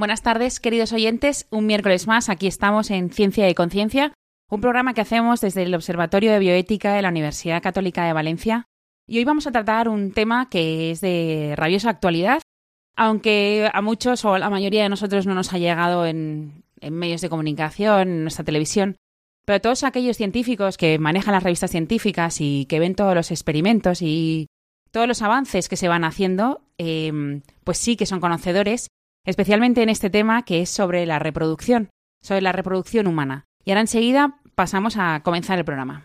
Buenas tardes, queridos oyentes. Un miércoles más, aquí estamos en Ciencia y Conciencia, un programa que hacemos desde el Observatorio de Bioética de la Universidad Católica de Valencia. Y hoy vamos a tratar un tema que es de rabiosa actualidad, aunque a muchos o a la mayoría de nosotros no nos ha llegado en, medios de comunicación, en nuestra televisión. Pero todos aquellos científicos que manejan las revistas científicas y que ven todos los experimentos y todos los avances que se van haciendo, eh, pues sí que son conocedores especialmente en este tema que es sobre la reproducción, sobre la reproducción humana. Y ahora enseguida pasamos a comenzar el programa.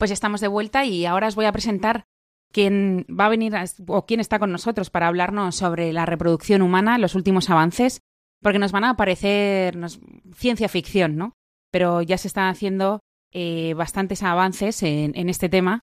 Pues estamos de vuelta y ahora os voy a presentar quién va a venir o quién está con nosotros para hablarnos sobre la reproducción humana, los últimos avances, porque nos van a parecer ciencia ficción, ¿no? Pero ya se están haciendo eh, bastantes avances en, este tema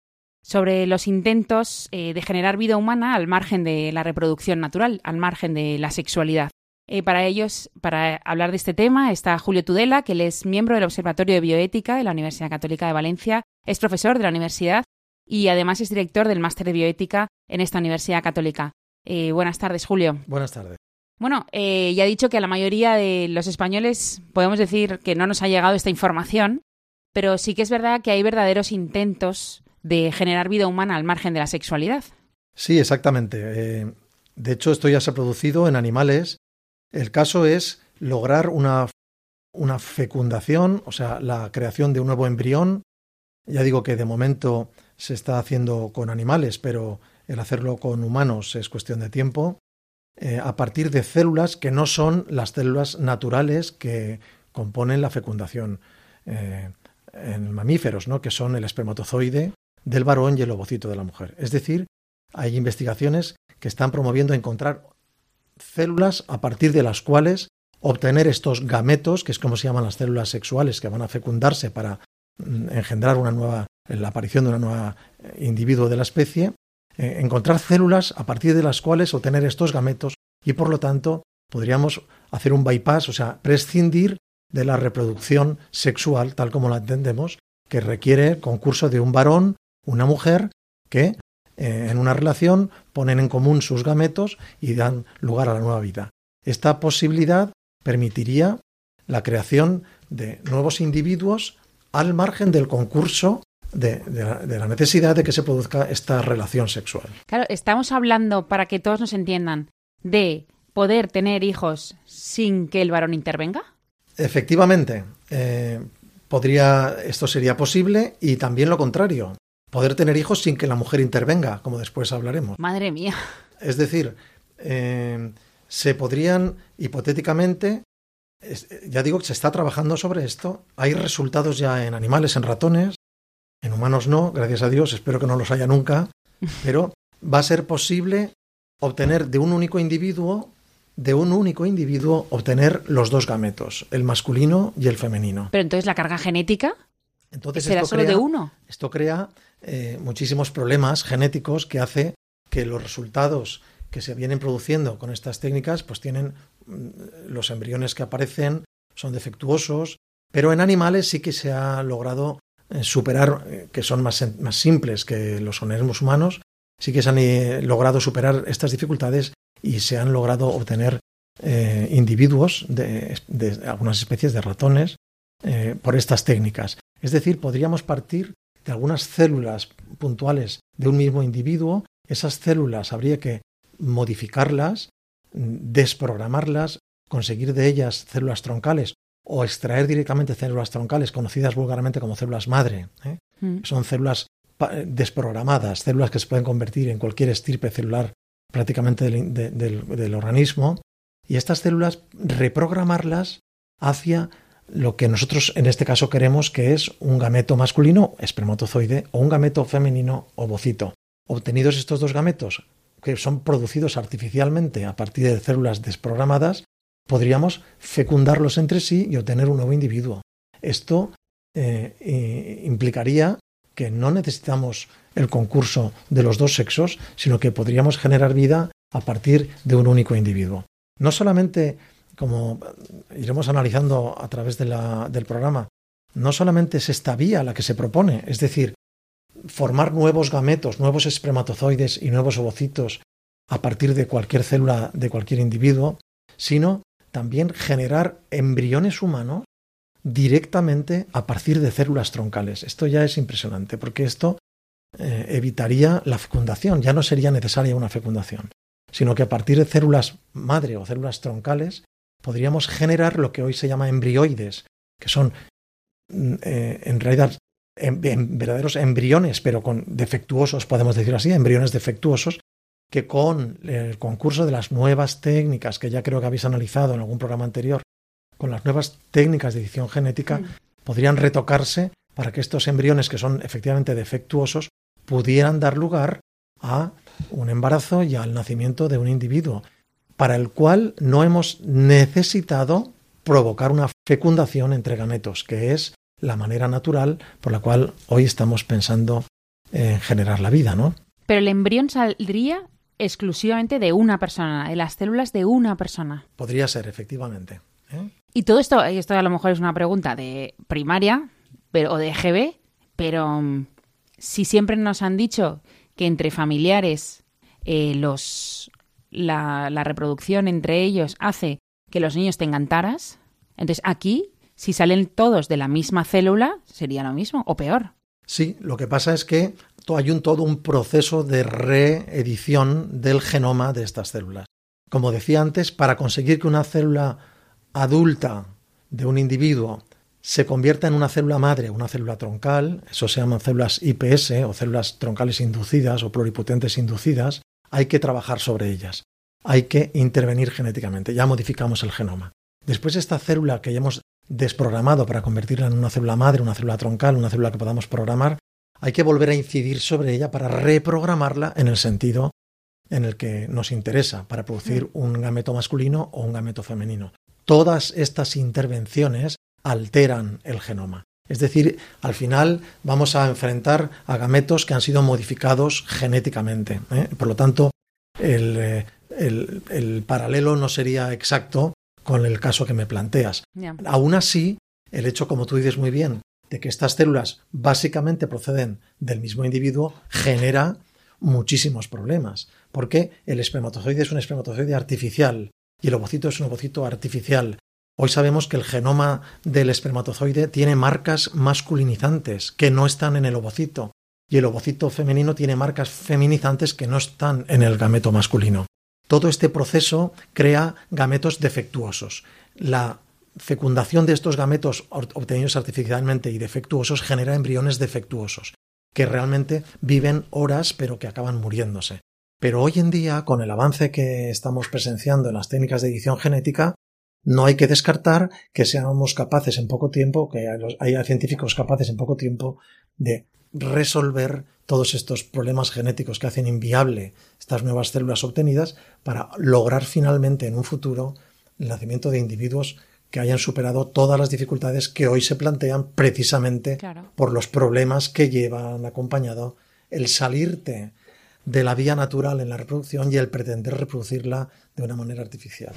sobre los intentos eh, de generar vida humana al margen de la reproducción natural, al margen de la sexualidad. Eh, para ellos, para hablar de este tema, está Julio Tudela, que él es miembro del Observatorio de Bioética de la Universidad Católica de Valencia, es profesor de la universidad y además es director del máster de bioética en esta Universidad Católica. Eh, buenas tardes, Julio. Buenas tardes. Bueno, eh, ya he dicho que a la mayoría de los españoles podemos decir que no nos ha llegado esta información, pero sí que es verdad que hay verdaderos intentos de generar vida humana al margen de la sexualidad. Sí, exactamente. de hecho, esto ya se ha producido en animales el caso es lograr una, una fecundación, o sea, la creación de un nuevo embrión. Ya digo que de momento se está haciendo con animales, pero el hacerlo con humanos es cuestión de tiempo, eh, a partir de células que no son las células naturales que componen la fecundación eh, en mamíferos, ¿no? que son el espermatozoide del varón y el ovocito de la mujer. Es decir, hay investigaciones que están promoviendo encontrar células a partir de las cuales obtener estos gametos, que es como se llaman las células sexuales que van a fecundarse para engendrar una nueva, la aparición de una nueva eh, individuo de la especie, eh, encontrar células a partir de las cuales obtener estos gametos y por lo tanto podríamos hacer un bypass, o sea, prescindir de la reproducción sexual tal como la entendemos, que requiere el concurso de un varón, una mujer, que eh, en una relación, ponen en común sus gametos y dan lugar a la nueva vida. Esta posibilidad permitiría la creación de nuevos individuos al margen del concurso de, la, necesidad de que se produzca esta relación sexual. Claro, estamos hablando, para que todos nos entiendan, de poder tener hijos sin que el varón intervenga. Efectivamente, eh, podría, esto sería posible y también lo contrario, poder tener hijos sin que la mujer intervenga, como después hablaremos. Madre mía. Es decir, eh, se podrían hipotéticamente, ya digo que se está trabajando sobre esto, hay resultados ya en animales, en ratones, en humanos no, gracias a Dios, espero que no los haya nunca, pero va a ser posible obtener de un único individuo, de un único individuo, obtener los dos gametos, el masculino y el femenino. Pero entonces la carga genética entonces, será solo de uno. Esto crea eh, muchísimos problemas genéticos que hace que los resultados que se vienen produciendo con estas técnicas, pues tienen los embriones que aparecen son defectuosos, pero en animales sí que se ha logrado eh, superar, eh, que son más, más simples que los organismos humanos, sí que se han eh, logrado superar estas dificultades y se han logrado obtener individuos de, algunas especies de ratones por estas técnicas. Es decir, podríamos partir de algunas células puntuales de un mismo individuo. Esas células habría que modificarlas, desprogramarlas, conseguir de ellas células troncales o extraer directamente células troncales conocidas vulgarmente como células madre. ¿eh? Mm. Son células desprogramadas, células que se pueden convertir en cualquier estirpe celular prácticamente del, organismo, y estas células reprogramarlas hacia lo que nosotros en este caso queremos que es un gameto masculino, espermatozoide, o un gameto femenino, ovocito. Obtenidos estos dos gametos, que son producidos artificialmente a partir de células desprogramadas, podríamos fecundarlos entre sí y obtener un nuevo individuo. Esto eh, implicaría que no necesitamos el concurso de los dos sexos, sino que podríamos generar vida a partir de un único individuo. No solamente, como iremos analizando a través del programa, no solamente es esta vía la que se propone, es decir, formar nuevos gametos, nuevos espermatozoides y nuevos ovocitos a partir de cualquier célula de cualquier individuo, sino también generar embriones humanos directamente a partir de células troncales. Esto ya es impresionante, porque esto eh, evitaría la fecundación, ya no sería necesaria una fecundación, sino que a partir de células madre o células troncales podríamos generar lo que hoy se llama embrioides, que son mm, eh, en realidad verdaderos embriones, pero con defectuosos, podemos decir así, embriones defectuosos, que con el concurso de las nuevas técnicas que ya creo que habéis analizado en algún programa anterior, con las nuevas técnicas de edición genética, mm. podrían retocarse para que estos embriones que son efectivamente defectuosos pudieran dar lugar a un embarazo y al nacimiento de un individuo, para el cual no hemos necesitado provocar una fecundación entre gametos, que es la manera natural por la cual hoy estamos pensando en generar la vida, ¿no? Pero el embrión saldría exclusivamente de una persona, de las células de una persona. Podría ser, efectivamente. ¿eh? Y todo esto, y esto a lo mejor es una pregunta de primaria pero, o de GB, pero mm, si siempre nos han dicho que entre familiares eh, los, la, la reproducción entre ellos hace que los niños tengan taras, entonces aquí, si salen todos de la misma célula, sería lo mismo o peor. Sí, lo que pasa es que hay un, todo un proceso de reedición del genoma de estas células. Como decía antes, para conseguir que una célula adulta de un individuo se convierta en una célula madre, una célula troncal, eso se llaman células IPS o células troncales inducidas o pluripotentes inducidas, hay que trabajar sobre ellas. Hay que intervenir genéticamente, ya modificamos el genoma. Después esta célula que ya hemos desprogramado para convertirla en una célula madre, una célula troncal, una célula que podamos programar, hay que volver a incidir sobre ella para reprogramarla en el sentido en el que nos interesa, para producir mm. un gameto masculino o un gameto femenino. Todas estas intervenciones alteran el genoma. Es decir, al final vamos a enfrentar a gametos que han sido modificados genéticamente. ¿eh? Por lo tanto, eh, el, paralelo no sería exacto con el caso que me planteas. Aún así, el hecho, como tú dices muy bien, de que estas células básicamente proceden del mismo individuo genera muchísimos problemas, porque el espermatozoide es un espermatozoide artificial y el ovocito es un ovocito artificial. Hoy sabemos que el genoma del espermatozoide tiene marcas masculinizantes que no están en el ovocito y el ovocito femenino tiene marcas feminizantes que no están en el gameto masculino. Todo este proceso crea gametos defectuosos. La fecundación de estos gametos obtenidos artificialmente y defectuosos genera embriones defectuosos, que realmente viven horas pero que acaban muriéndose. Pero hoy en día, con el avance que estamos presenciando en las técnicas de edición genética, no hay que descartar que seamos capaces en poco tiempo, que haya científicos capaces en poco tiempo de resolver todos estos problemas genéticos que hacen inviable estas nuevas células obtenidas para lograr finalmente en un futuro el nacimiento de individuos que hayan superado todas las dificultades que hoy se plantean precisamente por los problemas que llevan acompañado el salirte de la vía natural en la reproducción y el pretender reproducirla de una manera artificial.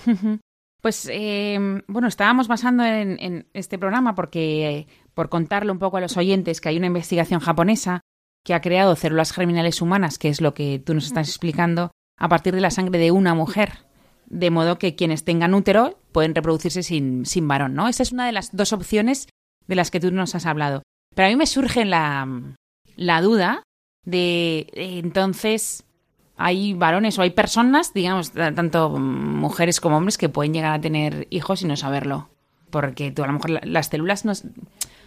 Pues em, bueno, estábamos basando en, este programa porque, por contarle un poco a los oyentes, que hay una investigación japonesa que ha creado células germinales humanas, que es lo que tú nos estás explicando, a partir de la sangre de una mujer. De modo que quienes tengan útero pueden reproducirse sin, sin varón, ¿no? Esa es una de las dos opciones de las que tú nos has hablado. Pero a mí me surge la, la duda de entonces hay varones o hay personas, digamos, tanto mujeres como hombres, que pueden llegar a tener hijos y no saberlo. Porque tú, a lo mejor las células nos... O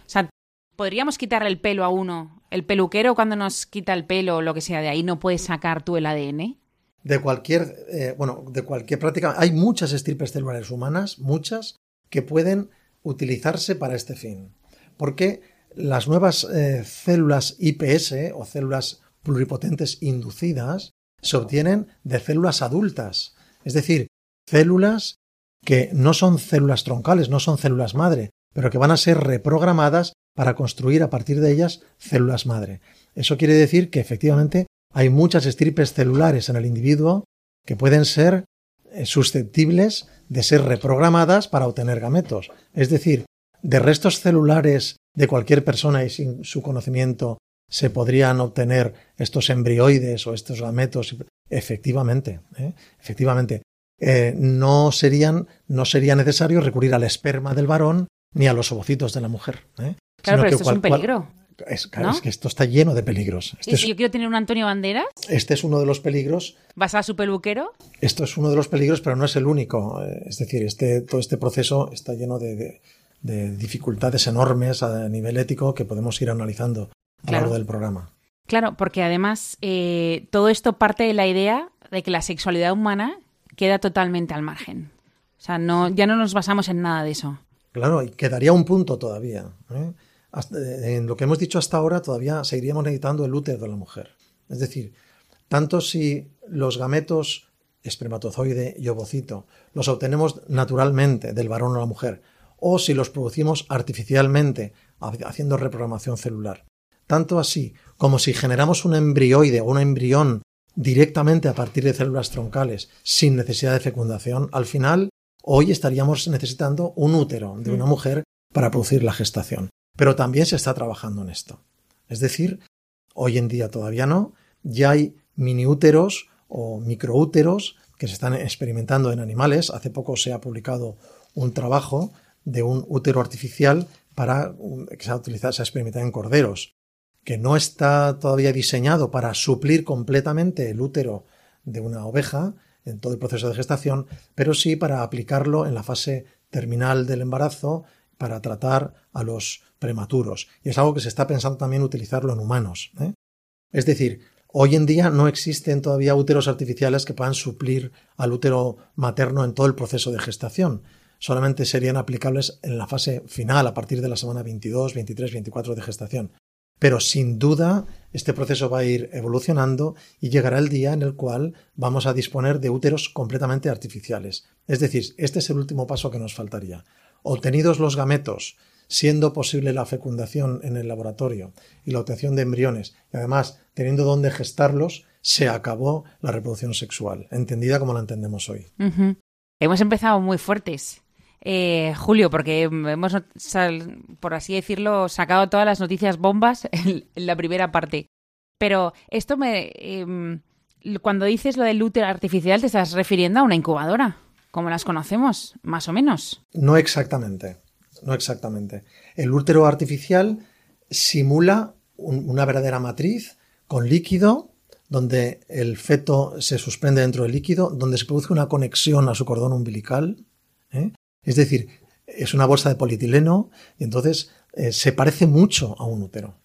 sea, podríamos quitarle el pelo a uno. El peluquero cuando nos quita el pelo o lo que sea de ahí no puede sacar tú el ADN. De cualquier, eh, bueno, de cualquier práctica. Hay muchas estirpes celulares humanas, muchas, que pueden utilizarse para este fin. Porque las nuevas eh, células IPS o células pluripotentes inducidas se obtienen de células adultas, es decir, células que no son células troncales, no son células madre, pero que van a ser reprogramadas para construir a partir de ellas células madre. Eso quiere decir que efectivamente hay muchas estirpes celulares en el individuo que pueden ser eh, susceptibles de ser reprogramadas para obtener gametos. Es decir, de restos celulares de cualquier persona y sin su conocimiento se podrían obtener estos embrioides o estos gametos. Efectivamente, ¿eh? efectivamente. Eh, no, serían, no sería necesario recurrir al esperma del varón ni a los ovocitos de la mujer. ¿eh? Claro, pero esto es un peligro. es, claro, es que esto está lleno de peligros. Este ¿Y si yo quiero tener un Antonio Banderas? Este es uno de los peligros. ¿Vas a su peluquero? Esto es uno de los peligros, pero no es el único. Es decir, este, todo este proceso está lleno de de dificultades enormes a nivel ético que podemos ir analizando a lo largo del programa. Claro, porque además eh, todo esto parte de la idea de que la sexualidad humana queda totalmente al margen. O sea, no, ya no nos basamos en nada de eso. Claro, y quedaría un punto todavía. ¿eh? Eh, en lo que hemos dicho hasta ahora, todavía seguiríamos necesitando el útero de la mujer. Es decir, tanto si los gametos espermatozoide y ovocito los obtenemos naturalmente del varón o la mujer, o si los producimos artificialmente, haciendo reprogramación celular. Tanto así como si generamos un embrioide o un embrión directamente a partir de células troncales sin necesidad de fecundación, al final hoy estaríamos necesitando un útero de una mm. mujer para producir la gestación. Pero también se está trabajando en esto. Es decir, hoy en día todavía no, ya hay miniúteros o microúteros que se están experimentando en animales. Hace poco se ha publicado un trabajo de un útero artificial para que se ha utilizado, se ha experimentado en corderos, que no está todavía diseñado para suplir completamente el útero de una oveja en todo el proceso de gestación, pero sí para aplicarlo en la fase terminal del embarazo para tratar a los prematuros. Y es algo que se está pensando también utilizarlo en humanos. ¿eh? Es decir, hoy en día no existen todavía úteros artificiales que puedan suplir al útero materno en todo el proceso de gestación solamente serían aplicables en la fase final, a partir de la semana 22, 23, 24 de gestación. Pero sin duda este proceso va a ir evolucionando y llegará el día en el cual vamos a disponer de úteros completamente artificiales. Es decir, este es el último paso que nos faltaría. Obtenidos los gametos, siendo posible la fecundación en el laboratorio y la obtención de embriones, y además teniendo dónde gestarlos, se acabó la reproducción sexual, entendida como la entendemos hoy. Hemos empezado muy fuertes. Eh, Julio, porque hemos, por así decirlo, sacado todas las noticias bombas en, la primera parte. Pero esto me... Em, cuando dices lo del útero artificial, te estás refiriendo a una incubadora, como las conocemos, más o menos. No exactamente, no exactamente. El útero artificial simula una verdadera matriz con líquido donde el feto se suspende dentro del líquido, donde se produce una conexión a su cordón umbilical, ¿eh? Es decir, es una bolsa de polietileno y entonces eh, se parece mucho a un útero.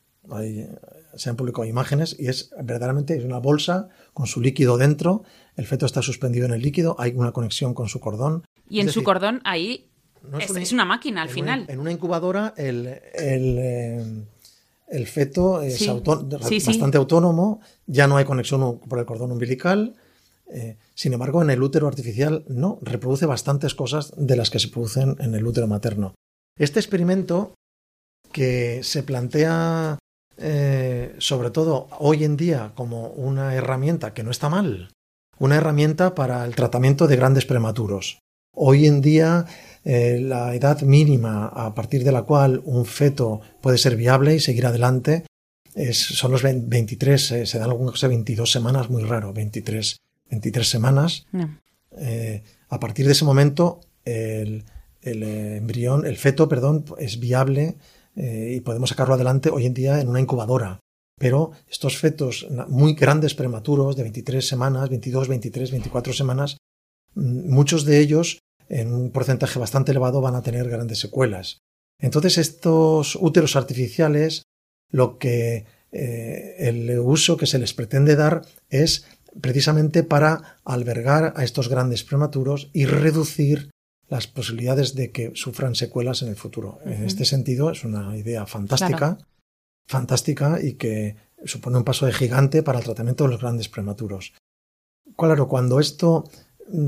se han publicado imágenes y es verdaderamente es una bolsa con su líquido dentro, el feto está suspendido en el líquido, hay una conexión con su cordón. Y en su cordón ahí es, una, máquina al final. en una incubadora el, el, eh, el feto es bastante autónomo, ya no hay conexión por el cordón umbilical. Eh, sin embargo, en el útero artificial no, reproduce bastantes cosas de las que se producen en el útero materno. Este experimento que se plantea eh, sobre todo hoy en día como una herramienta que no está mal, una herramienta para el tratamiento de grandes prematuros. Hoy en día eh, la edad mínima a partir de la cual un feto puede ser viable y seguir adelante son los 23, eh, se dan algunas 22 semanas, muy raro, 23, 23 semanas. Eh, a partir de ese momento el, el, embrión, el feto, perdón, es viable y podemos sacarlo adelante hoy en día en una incubadora. Pero estos fetos muy grandes prematuros de 23 semanas, 22, 23, 24 semanas, mm, muchos de ellos en un porcentaje bastante elevado van a tener grandes secuelas. Entonces estos úteros artificiales, lo que eh, el uso que se les pretende dar es precisamente para albergar a estos grandes prematuros y reducir las posibilidades de que sufran secuelas en el futuro. En este sentido, es una idea fantástica, fantástica y que supone un paso de gigante para el tratamiento de los grandes prematuros. Claro, cuando esto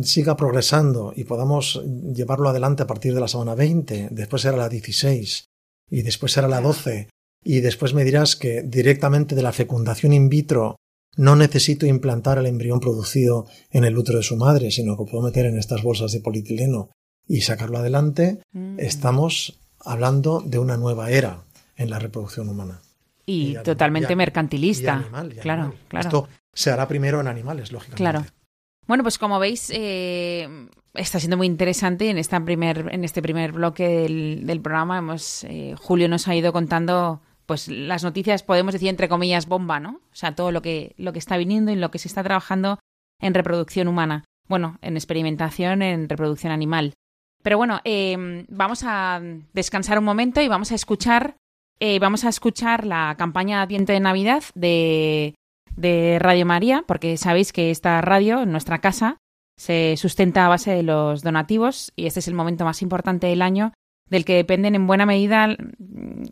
siga progresando y podamos llevarlo adelante a partir de la semana 20, después será la 16 y después será la 12 y después me dirás que directamente de la fecundación in vitro no necesito implantar el embrión producido en el útero de su madre, sino que puedo meter en estas bolsas de polietileno y sacarlo adelante, mm. estamos hablando de una nueva era en la reproducción humana. Y, totalmente mercantilista. claro, claro. Esto se hará primero en animales, lógicamente. Claro. Bueno, pues como veis, eh, está siendo muy interesante. En, esta primer, en este primer bloque del, programa, hemos, eh, Julio nos ha ido contando pues las noticias, podemos decir entre comillas, bomba, ¿no? O sea, todo lo que, lo que está viniendo y lo que se está trabajando en reproducción humana. Bueno, en experimentación, en reproducción animal. Pero bueno, eh, vamos a descansar un momento y vamos a escuchar, vamos a escuchar la campaña Adviento de Navidad de de Radio María, porque sabéis que esta radio, en nuestra casa, se sustenta a base de los donativos y este es el momento más importante del año del que dependen en buena medida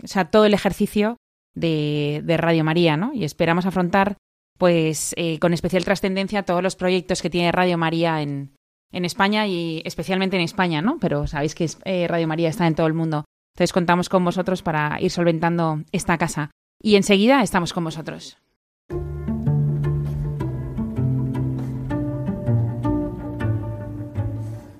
o sea, todo el ejercicio de, Radio María, ¿no? Y esperamos afrontar, pues, eh, con especial trascendencia todos los proyectos que tiene Radio María en, en España y especialmente en España, ¿no? Pero sabéis que eh, Radio María está en todo el mundo. Entonces contamos con vosotros para ir solventando esta casa. Y enseguida estamos con vosotros.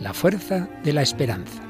la fuerza de la esperanza.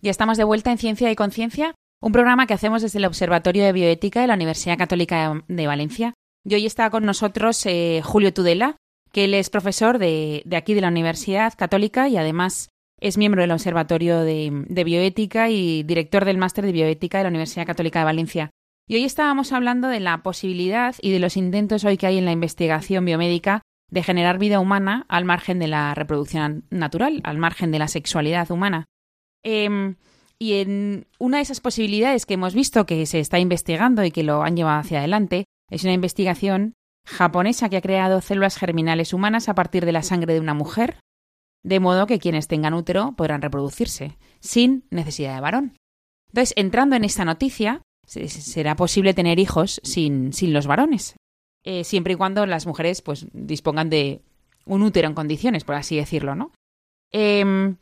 Ya estamos de vuelta en Ciencia y Conciencia, un programa que hacemos desde el Observatorio de Bioética de la Universidad Católica de Valencia. Y hoy está con nosotros eh, Julio Tudela, que él es profesor de, aquí de la Universidad Católica y además es miembro del Observatorio de, de Bioética y director del Máster de Bioética de la Universidad Católica de Valencia. Y hoy estábamos hablando de la posibilidad y de los intentos hoy que hay en la investigación biomédica de generar vida humana al margen de la reproducción natural, al margen de la sexualidad humana. Em, y en una de esas posibilidades que hemos visto que se está investigando y que lo han llevado hacia adelante es una investigación japonesa que ha creado células germinales humanas a partir de la sangre de una mujer de modo que quienes tengan útero podrán reproducirse, sin necesidad de varón. Entonces, entrando en esta noticia, será posible tener hijos sin, sin los varones, eh, siempre y cuando las mujeres pues, dispongan de un útero en condiciones, por así decirlo, ¿no? Em,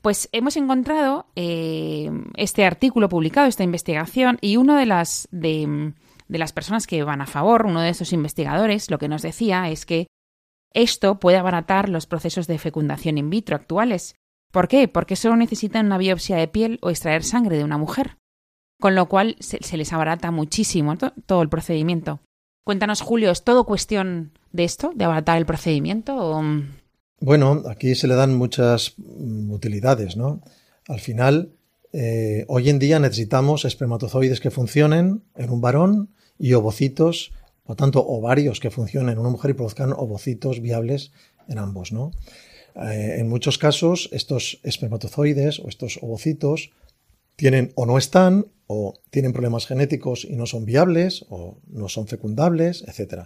pues hemos encontrado em, este artículo publicado, esta investigación, y una de las, de, de las personas que van a favor, uno de esos investigadores, lo que nos decía es que esto puede abaratar los procesos de fecundación in vitro actuales. ¿Por qué? Porque solo necesitan una biopsia de piel o extraer sangre de una mujer. Con lo cual se, les abarata muchísimo todo el procedimiento. Cuéntanos, Julio, ¿es todo cuestión de esto, de abaratar el procedimiento? Bueno, aquí se le dan muchas utilidades, ¿no? Al final, eh, hoy en día necesitamos espermatozoides que funcionen en un varón y ovocitos por tanto, ovarios que funcionen en una mujer y produzcan ovocitos viables en ambos, ¿no? Eh, en muchos casos, estos espermatozoides o estos ovocitos tienen o no están, o tienen problemas genéticos y no son viables, o no son fecundables, etc.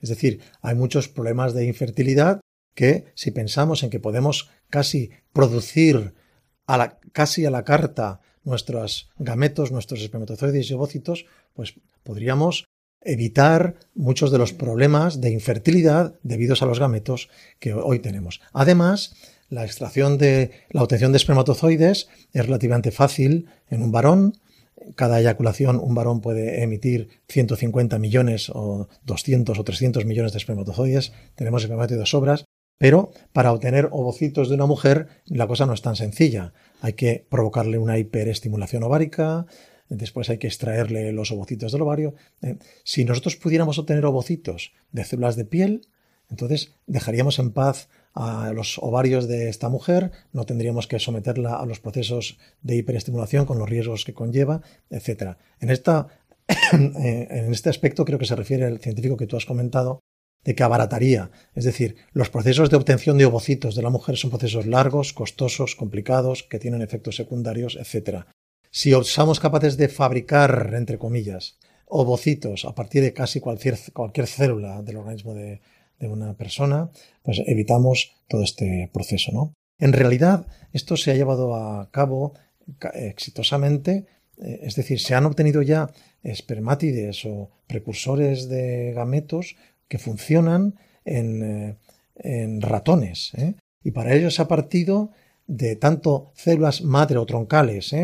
Es decir, hay muchos problemas de infertilidad que, si pensamos en que podemos casi producir a la, casi a la carta nuestros gametos, nuestros espermatozoides y ovocitos, pues podríamos evitar muchos de los problemas de infertilidad debidos a los gametos que hoy tenemos. Además, la extracción de la obtención de espermatozoides es relativamente fácil en un varón. Cada eyaculación un varón puede emitir 150 millones o 200 o 300 millones de espermatozoides. Tenemos espermatozoides sobras. Pero para obtener ovocitos de una mujer la cosa no es tan sencilla. Hay que provocarle una hiperestimulación ovárica, después hay que extraerle los ovocitos del ovario. Eh, si nosotros pudiéramos obtener ovocitos de células de piel, entonces dejaríamos en paz a los ovarios de esta mujer, no tendríamos que someterla a los procesos de hiperestimulación con los riesgos que conlleva, etc. En, esta, eh, en este aspecto creo que se refiere el científico que tú has comentado, de que abarataría. Es decir, los procesos de obtención de ovocitos de la mujer son procesos largos, costosos, complicados, que tienen efectos secundarios, etc. Si somos capaces de fabricar, entre comillas, ovocitos a partir de casi cualquier, cualquier célula del organismo de, una persona, pues evitamos todo este proceso, ¿no? En realidad, esto se ha llevado a cabo exitosamente, eh, es decir, se han obtenido ya espermátides o precursores de gametos que funcionan en, eh, ratones. ¿eh? Y para ello se ha partido de tanto células madre o troncales,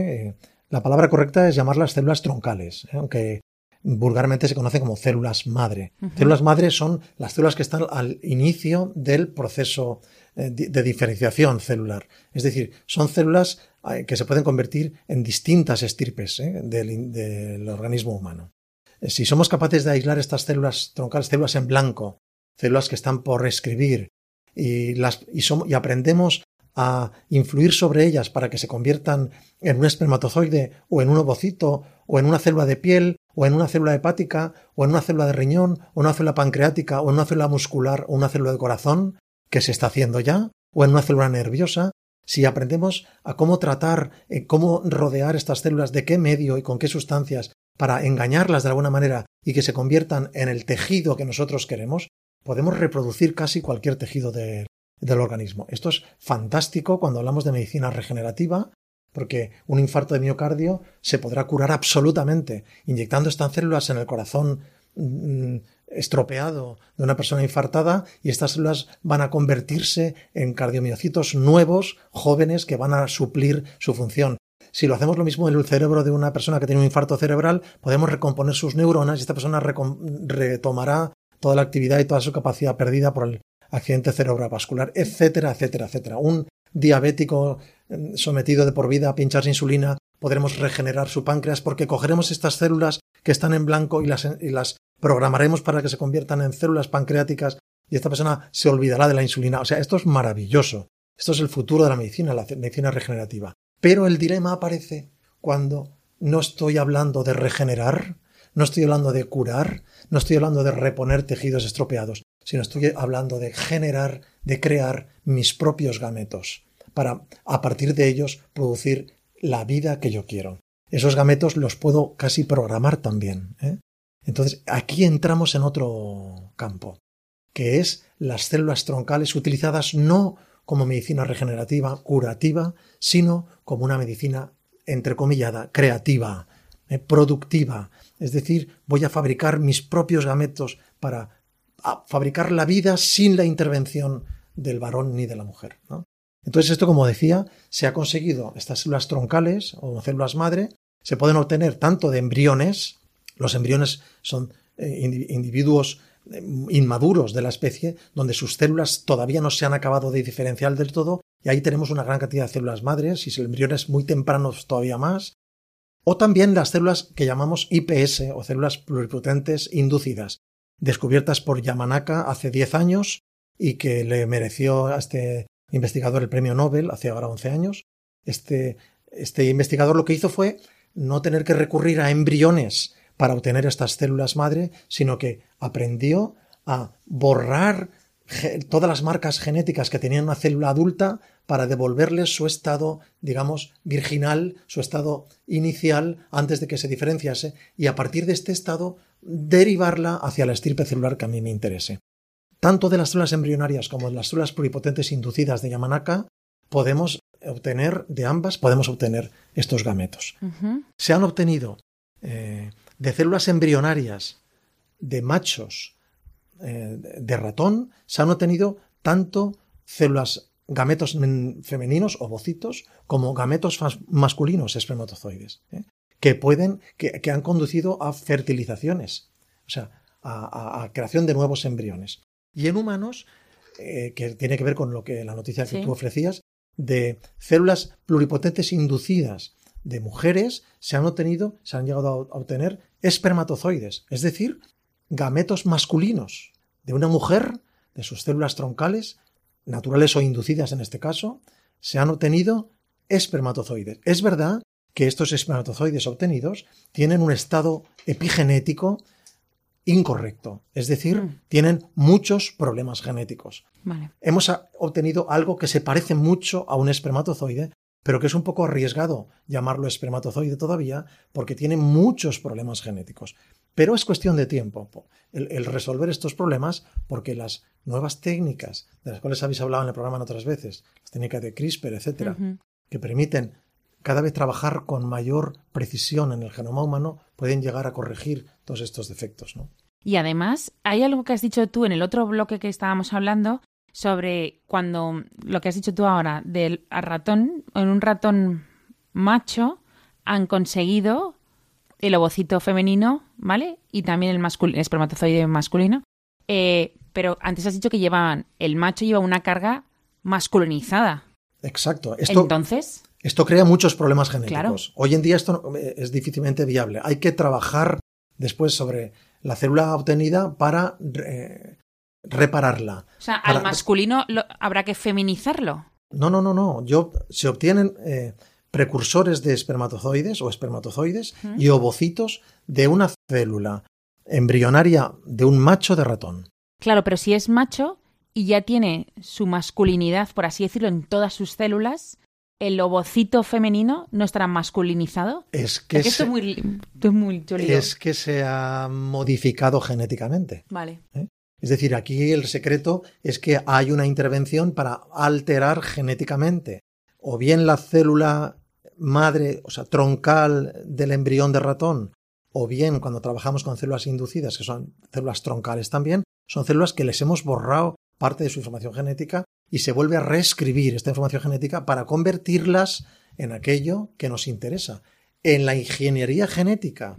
la palabra correcta es llamarlas células troncales, ¿eh? aunque vulgarmente se conocen como células madre. Células madre son las células que están al inicio del proceso eh, de diferenciación celular. Es decir, son células eh, que se pueden convertir en distintas estirpes del, organismo humano. Si somos capaces de aislar estas células troncales, células en blanco, células que están por escribir, y, las, y aprendemos a influir sobre ellas para que se conviertan en un espermatozoide o en un ovocito o en una célula de piel o en una célula hepática o en una célula de riñón o en una célula pancreática o en una célula muscular o una célula de corazón, que se está haciendo ya, o en una célula nerviosa, si aprendemos a cómo tratar, eh, cómo rodear estas células, de qué medio y con qué sustancias, para engañarlas de alguna manera y que se conviertan en el tejido que nosotros queremos, podemos reproducir casi cualquier tejido de, del organismo. Esto es fantástico cuando hablamos de medicina regenerativa, porque un infarto de miocardio se podrá curar absolutamente inyectando estas células en el corazón mm, estropeado de una persona infartada y estas células van a convertirse en cardiomiocitos nuevos, jóvenes, que van a suplir su función. Si lo hacemos lo mismo en el cerebro de una persona que tiene un infarto cerebral, podemos recomponer sus neuronas y esta persona retomará toda la actividad y toda su capacidad perdida por el accidente cerebrovascular, etcétera, etcétera, etcétera. Un diabético mm, sometido de por vida a pincharse insulina, podremos regenerar su páncreas porque cogeremos estas células que están en blanco y las, y las programaremos para que se conviertan en células pancreáticas y esta persona se olvidará de la insulina. O sea, esto es maravilloso. Esto es el futuro de la medicina, la medicina regenerativa. Pero el dilema aparece cuando no estoy hablando de regenerar, no estoy hablando de curar, no estoy hablando de reponer tejidos estropeados sino estoy hablando de generar, de crear mis propios gametos, para a partir de ellos producir la vida que yo quiero. Esos gametos los puedo casi programar también. ¿eh? Entonces, aquí entramos en otro campo, que es las células troncales utilizadas no como medicina regenerativa, curativa, sino como una medicina entrecomillada, creativa, eh, productiva. Es decir, voy a fabricar mis propios gametos para fabricar la vida sin la intervención del varón ni de la mujer. Entonces, esto, como decía, se ha conseguido, estas células troncales o células madre, se pueden obtener tanto de embriones, los embriones son eh, individuos eh, inmaduros de la especie, donde sus células todavía no se han acabado de diferenciar del todo, y ahí tenemos una gran cantidad de células madres, y si el embrión es muy temprano, todavía más. O también las células que llamamos IPS, o células pluripotentes inducidas, descubiertas por Yamanaka hace 10 años y que le mereció a este investigador el premio Nobel hace ahora 11 años. Este, este investigador lo que hizo fue no tener que recurrir a embriones para obtener estas células madre, sino que aprendió a borrar todas las marcas genéticas que tenía una célula adulta para devolverles su estado, digamos, virginal, su estado inicial antes de que se diferenciase y a partir de este estado derivarla hacia la estirpe celular que a mí me interese. Tanto de las células embrionarias como de las células pluripotentes inducidas de Yamanaka podemos obtener, de ambas podemos obtener estos gametos. Se han obtenido eh, de células embrionarias de machos eh, de ratón, se han obtenido tanto células gametos femeninos, ovocitos, como gametos masculinos, espermatozoides, ¿eh? que pueden, que, han conducido a fertilizaciones, o sea, a, creación de nuevos embriones. Y en humanos, eh, que tiene que ver con lo que la noticia que tú ofrecías, de células pluripotentes inducidas de mujeres se han obtenido, se han llegado a obtener espermatozoides, es decir, gametos masculinos de una mujer, de sus células troncales, naturales o inducidas en este caso, se han obtenido espermatozoides. Es verdad que estos espermatozoides obtenidos tienen un estado epigenético incorrecto, es decir, mm. tienen muchos problemas genéticos. Hemos obtenido algo que se parece mucho a un espermatozoide, pero que es un poco arriesgado llamarlo espermatozoide todavía, porque tiene muchos problemas genéticos. Pero es cuestión de tiempo el, resolver estos problemas, porque las nuevas técnicas, de las cuales habéis hablado en el programa en otras veces, las técnicas de CRISPR, etcétera, que permiten cada vez trabajar con mayor precisión en el genoma humano, pueden llegar a corregir todos estos defectos. ¿no? Y además, hay algo que has dicho tú en el otro bloque que estábamos hablando, sobre cuando lo que has dicho tú ahora del ratón, en un ratón macho han conseguido el ovocito femenino, ¿vale? Y también el, espermatozoide masculino. Eh, pero antes has dicho que llevaban, el macho lleva una carga masculinizada. Exacto. Esto, Entonces. Esto crea muchos problemas genéticos. Hoy en día esto es difícilmente viable. Hay que trabajar después sobre la célula obtenida para eh, repararla. O sea, al masculino habrá que feminizarlo. No, no, no, no. Yo, se obtienen eh, precursores de espermatozoides o espermatozoides y ovocitos de una célula embrionaria de un macho de ratón. Claro, pero si es macho y ya tiene su masculinidad, por así decirlo, en todas sus células, ¿el ovocito femenino no estará masculinizado? Es que, esto es muy, muy Es que se ha modificado genéticamente. Vale. ¿Eh? Es decir, aquí el secreto es que hay una intervención para alterar genéticamente o bien la célula madre, o sea, troncal del embrión de ratón, o bien cuando trabajamos con células inducidas, que son células troncales también, son células que les hemos borrado parte de su información genética y se vuelve a reescribir esta información genética para convertirlas en aquello que nos interesa. En la ingeniería genética,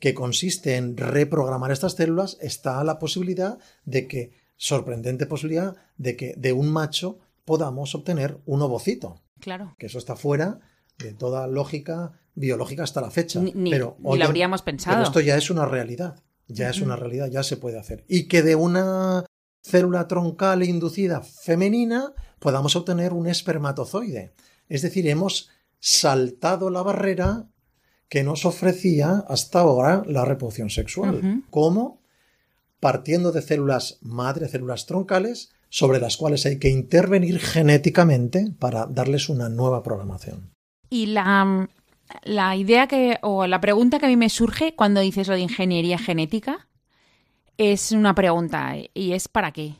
que consiste en reprogramar estas células, está la posibilidad de que, sorprendente posibilidad, de que de un macho podamos obtener un ovocito. Claro. Que eso está fuera de toda lógica biológica hasta la fecha. Ni, pero lo habríamos pensado. Pero esto ya es una realidad. Ya es una realidad, ya se puede hacer. Y que de una célula troncal inducida femenina podamos obtener un espermatozoide. Es decir, hemos saltado la barrera que nos ofrecía hasta ahora la reproducción sexual. como Partiendo de células madre, células troncales, sobre las cuales hay que intervenir genéticamente para darles una nueva programación. Y la, la idea que, o la pregunta que a mí me surge cuando dices lo de ingeniería genética, es una pregunta, y es ¿para qué?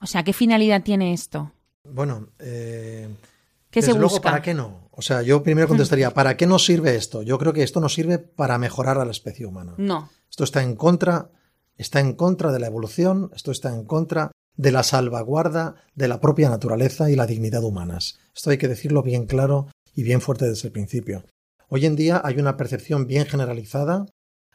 O sea, ¿qué finalidad tiene esto? Bueno, eh, ¿Qué se desde luego, busca? ¿para qué no? O sea, yo primero contestaría, ¿para qué nos sirve esto? Yo creo que esto nos sirve para mejorar a la especie humana. No. Esto está en contra, está en contra de la evolución, esto está en contra de la salvaguarda de la propia naturaleza y la dignidad humanas. Esto hay que decirlo bien claro y bien fuerte desde el principio. Hoy en día hay una percepción bien generalizada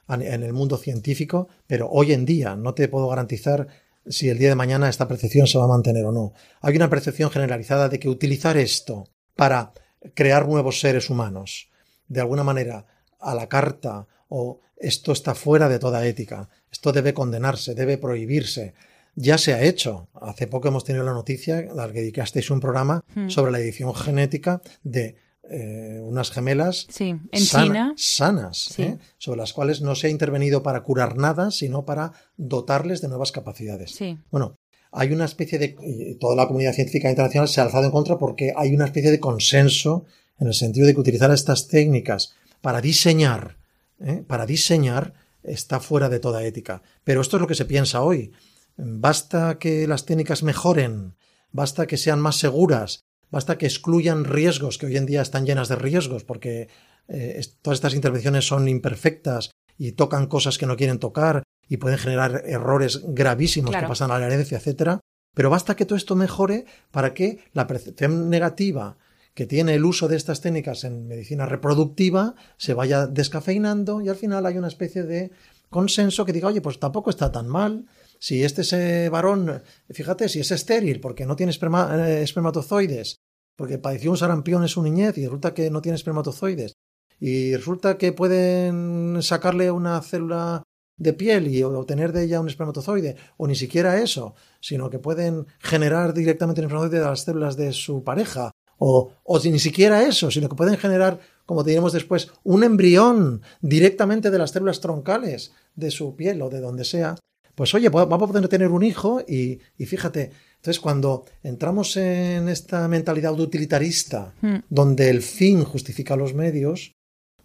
en el mundo científico, pero hoy en día no te puedo garantizar si el día de mañana esta percepción se va a mantener o no. Hay una percepción generalizada de que utilizar esto para crear nuevos seres humanos, de alguna manera, a la carta o esto está fuera de toda ética, esto debe condenarse, debe prohibirse. Ya se ha hecho. Hace poco hemos tenido la noticia, al que dedicasteis un programa Hmm. sobre la edición genética de eh, unas gemelas Sí, en sana- China. sanas, Sí. ¿eh? sobre las cuales no se ha intervenido para curar nada, sino para dotarles de nuevas capacidades. Sí. Bueno, hay una especie de. y toda la comunidad científica internacional se ha alzado en contra porque hay una especie de consenso en el sentido de que utilizar estas técnicas para diseñar, ¿eh? para diseñar, está fuera de toda ética. Pero esto es lo que se piensa hoy. Basta que las técnicas mejoren, basta que sean más seguras, basta que excluyan riesgos, que hoy en día están llenas de riesgos, porque eh, todas estas intervenciones son imperfectas y tocan cosas que no quieren tocar y pueden generar errores gravísimos Claro. que pasan a la herencia, etcétera. Pero basta que todo esto mejore para que la percepción negativa que tiene el uso de estas técnicas en medicina reproductiva se vaya descafeinando y al final hay una especie de consenso que diga, oye, pues tampoco está tan mal. Si este es, varón, fíjate, si es estéril porque no tiene esperma- eh, espermatozoides, porque padeció un sarampión en su niñez y resulta que no tiene espermatozoides, y resulta que pueden sacarle una célula de piel y obtener de ella un espermatozoide, o ni siquiera eso, sino que pueden generar directamente un espermatozoide de las células de su pareja, o, o ni siquiera eso, sino que pueden generar, como diremos después, un embrión directamente de las células troncales de su piel o de donde sea, pues oye, va- vamos a poder tener un hijo y, y fíjate, entonces cuando entramos en esta mentalidad utilitarista, Hmm. donde el fin justifica los medios,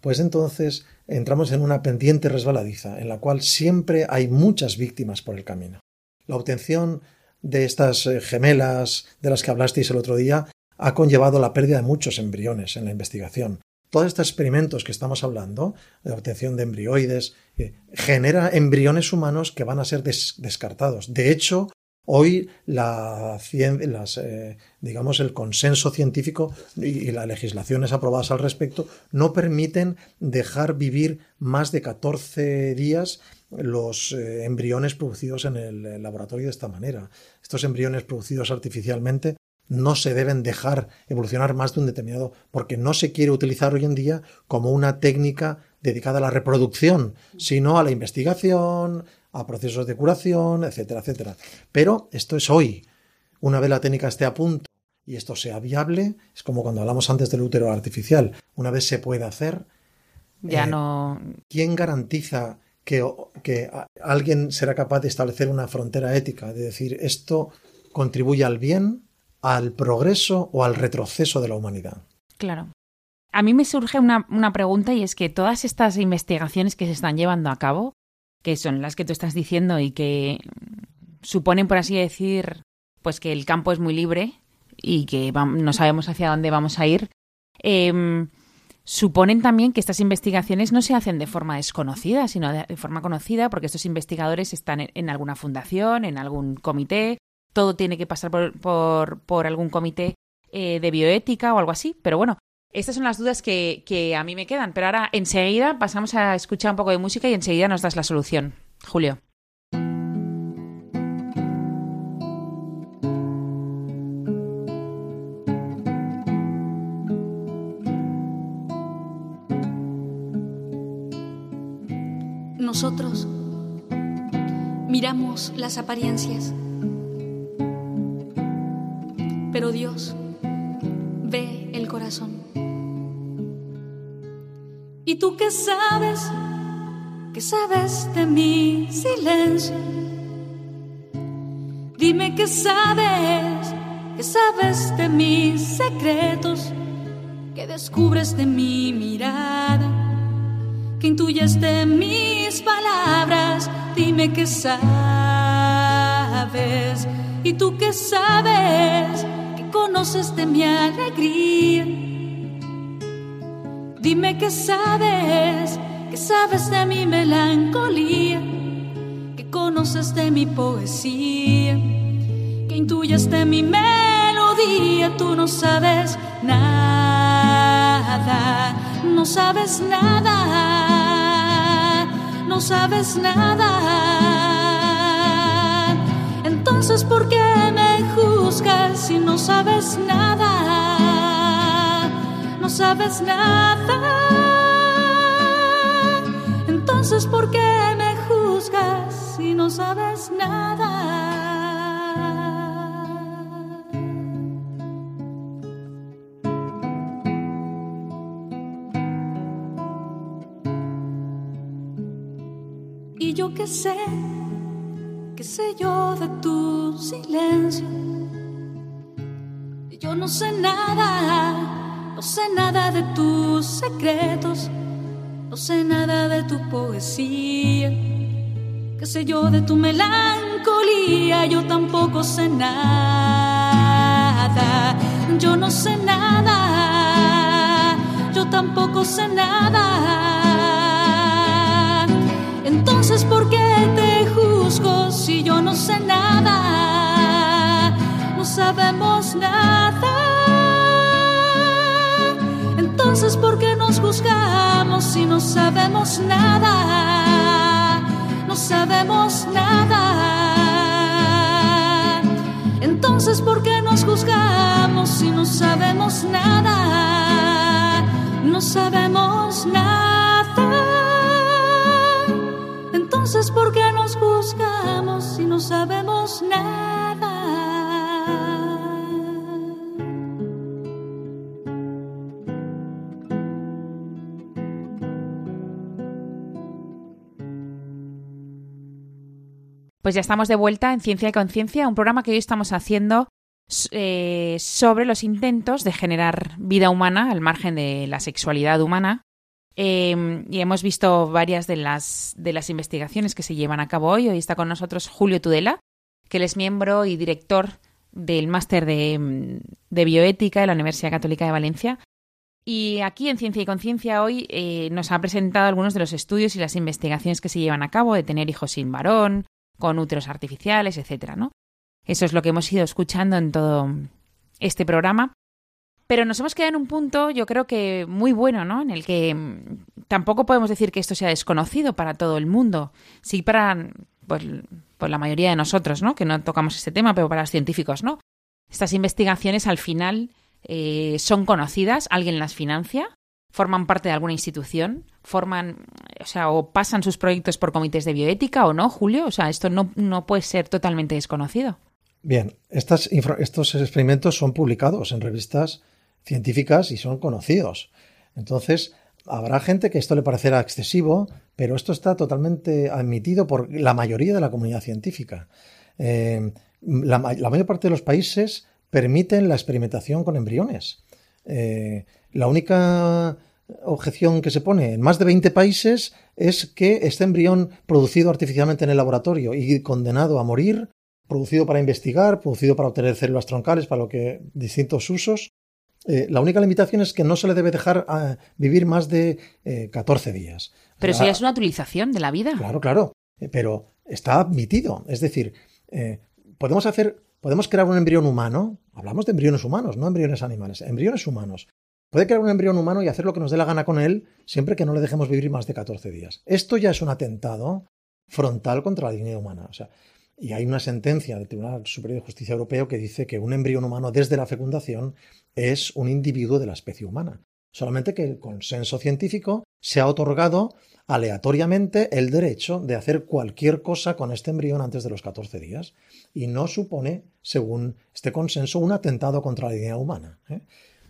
pues entonces entramos en una pendiente resbaladiza, en la cual siempre hay muchas víctimas por el camino. La obtención de estas eh, gemelas de las que hablasteis el otro día ha conllevado la pérdida de muchos embriones en la investigación. Todos estos experimentos que estamos hablando, de obtención de embrioides, eh, genera embriones humanos que van a ser des- descartados. De hecho, hoy las, eh, digamos el consenso científico y, y las legislaciones aprobadas al respecto no permiten dejar vivir más de 14 días los eh, embriones producidos en el eh, laboratorio de esta manera. Estos embriones producidos artificialmente no se deben dejar evolucionar más de un determinado, porque no se quiere utilizar hoy en día como una técnica dedicada a la reproducción, sino a la investigación, a procesos de curación, etcétera, etcétera. Pero esto es hoy. Una vez la técnica esté a punto y esto sea viable, es como cuando hablamos antes del útero artificial. Una vez se puede hacer, Ya Eh, no. ¿quién garantiza que, que alguien será capaz de establecer una frontera ética? De decir, esto contribuye al bien, al progreso o al retroceso de la humanidad. Claro. A mí me surge una, una pregunta y es que todas estas investigaciones que se están llevando a cabo, que son las que tú estás diciendo y que suponen, por así decir, pues que el campo es muy libre y que no sabemos hacia dónde vamos a ir, em, suponen también que estas investigaciones no se hacen de forma desconocida, sino de, forma conocida, porque estos investigadores están en alguna fundación, en algún comité, todo tiene que pasar por, por, algún comité eh, de bioética o algo así. Pero bueno, estas son las dudas que, que a mí me quedan. Pero ahora enseguida pasamos a escuchar un poco de música y enseguida nos das la solución. Julio. Nosotros miramos las apariencias, pero Dios ve el corazón. ¿Y tú qué sabes? ¿Qué sabes de mi silencio? Dime qué sabes, qué sabes de mis secretos, qué descubres de mi mirada que intuyes de mis palabras, dime qué sabes. Y tú qué sabes, qué conoces de mi alegría. Dime que sabes, que sabes de mi melancolía, que conoces de mi poesía, que intuyes de mi melodía. Tú no sabes nada, no sabes nada, no sabes nada. Entonces, ¿por qué me juzgas si no sabes nada? No sabes nada. Entonces, ¿por qué me juzgas si no sabes nada? Y yo qué sé, qué sé yo de tu silencio. Yo no sé nada, no sé nada de tus secretos, no sé nada de tu poesía. Qué sé yo de tu melancolía, yo tampoco sé nada. Yo no sé nada, yo tampoco sé nada. Entonces, ¿por qué te juzgo si yo no sé nada? No sabemos nada. Entonces, ¿por qué nos juzgamos si no sabemos nada? No sabemos nada. Entonces, ¿por qué nos juzgamos si no sabemos nada? No sabemos nada. Entonces, ¿por qué nos juzgamos si no sabemos nada? Pues ya estamos de vuelta en Ciencia y Conciencia, un programa que hoy estamos haciendo eh, sobre los intentos de generar vida humana al margen de la sexualidad humana. Eh, y hemos visto varias de las, de las investigaciones que se llevan a cabo hoy. Hoy está con nosotros Julio Tudela, que él es miembro y director del máster de, de bioética de la Universidad Católica de Valencia. Y aquí en Ciencia y Conciencia hoy eh, nos ha presentado algunos de los estudios y las investigaciones que se llevan a cabo de tener hijos sin varón, con úteros artificiales, etcétera, ¿no? Eso es lo que hemos ido escuchando en todo este programa. Pero nos hemos quedado en un punto, yo creo que muy bueno, ¿no? En el que mm, tampoco podemos decir que esto sea desconocido para todo el mundo. Sí para pues, pues la mayoría de nosotros, ¿no? Que no tocamos este tema, pero para los científicos, ¿no? Estas investigaciones al final eh, son conocidas, alguien las financia, forman parte de alguna institución, forman, o sea, o pasan sus proyectos por comités de bioética o no, Julio. O sea, esto no, no puede ser totalmente desconocido. Bien, estas, estos experimentos son publicados en revistas científicas y son conocidos. Entonces, habrá gente que esto le parecerá excesivo, pero esto está totalmente admitido por la mayoría de la comunidad científica. Eh, la, mayor parte de los países permiten la experimentación con embriones. Eh, la única objeción que se pone en más de 20 países es que este embrión producido artificialmente en el laboratorio y condenado a morir, producido para investigar, producido para obtener células troncales, para lo que distintos usos, eh, la única limitación es que no se le debe dejar uh, vivir más de eh, 14 días. Pero eso ya es una utilización de la vida. Claro, claro. Eh, pero está admitido. Es decir, eh, podemos hacer, podemos crear un embrión humano. Hablamos de embriones humanos, no embriones animales. Embriones humanos. Puede crear un embrión humano y hacer lo que nos dé la gana con él, siempre que no le dejemos vivir más de 14 días. Esto ya es un atentado frontal contra la dignidad humana. O sea, y hay una sentencia del Tribunal Superior de Justicia Europeo que dice que un embrión humano desde la fecundación es un individuo de la especie humana. Solamente que el consenso científico se ha otorgado aleatoriamente el derecho de hacer cualquier cosa con este embrión antes de los 14 días. Y no supone, según este consenso, un atentado contra la dignidad humana. ¿eh?